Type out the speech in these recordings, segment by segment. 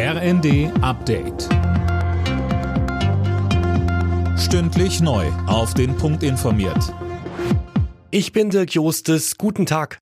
RND Update. Stündlich neu. Auf den Punkt informiert. Ich bin Dirk Jostes. Guten Tag.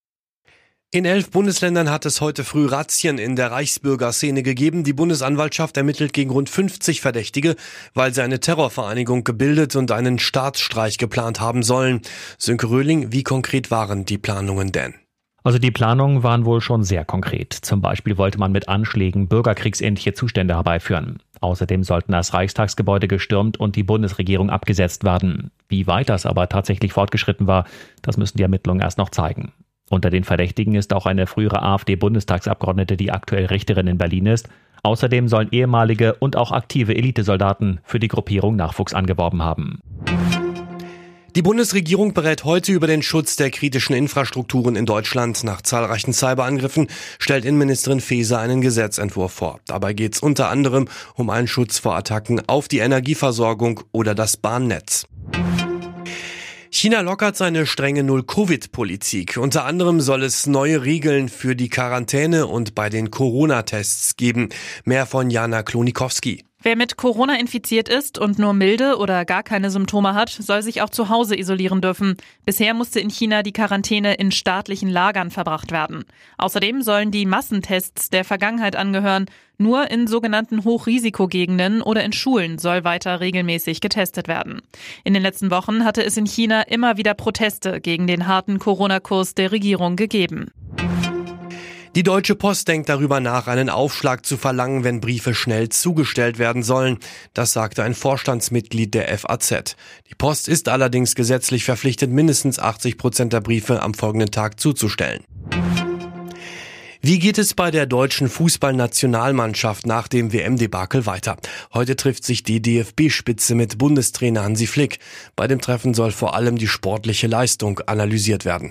In elf Bundesländern hat es heute früh Razzien in der Reichsbürgerszene gegeben. Die Bundesanwaltschaft ermittelt gegen rund 50 Verdächtige, weil sie eine Terrorvereinigung gebildet und einen Staatsstreich geplant haben sollen. Sönke Röhling, wie konkret waren die Planungen denn? Also die Planungen waren wohl schon sehr konkret. Zum Beispiel wollte man mit Anschlägen bürgerkriegsähnliche Zustände herbeiführen. Außerdem sollten das Reichstagsgebäude gestürmt und die Bundesregierung abgesetzt werden. Wie weit das aber tatsächlich fortgeschritten war, das müssen die Ermittlungen erst noch zeigen. Unter den Verdächtigen ist auch eine frühere AfD-Bundestagsabgeordnete, die aktuell Richterin in Berlin ist. Außerdem sollen ehemalige und auch aktive Elitesoldaten für die Gruppierung Nachwuchs angeworben haben. Die Bundesregierung berät heute über den Schutz der kritischen Infrastrukturen in Deutschland. Nach zahlreichen Cyberangriffen stellt Innenministerin Faeser einen Gesetzentwurf vor. Dabei geht es unter anderem um einen Schutz vor Attacken auf die Energieversorgung oder das Bahnnetz. China lockert seine strenge Null-Covid-Politik. Unter anderem soll es neue Regeln für die Quarantäne und bei den Corona-Tests geben. Mehr von Jana Klonikowski. Wer mit Corona infiziert ist und nur milde oder gar keine Symptome hat, soll sich auch zu Hause isolieren dürfen. Bisher musste in China die Quarantäne in staatlichen Lagern verbracht werden. Außerdem sollen die Massentests der Vergangenheit angehören. Nur in sogenannten Hochrisikogegenden oder in Schulen soll weiter regelmäßig getestet werden. In den letzten Wochen hatte es in China immer wieder Proteste gegen den harten Corona-Kurs der Regierung gegeben. Die Deutsche Post denkt darüber nach, einen Aufschlag zu verlangen, wenn Briefe schnell zugestellt werden sollen. Das sagte ein Vorstandsmitglied der FAZ. Die Post ist allerdings gesetzlich verpflichtet, mindestens 80 Prozent der Briefe am folgenden Tag zuzustellen. Wie geht es bei der deutschen Fußballnationalmannschaft nach dem WM-Debakel weiter? Heute trifft sich die DFB-Spitze mit Bundestrainer Hansi Flick. Bei dem Treffen soll vor allem die sportliche Leistung analysiert werden.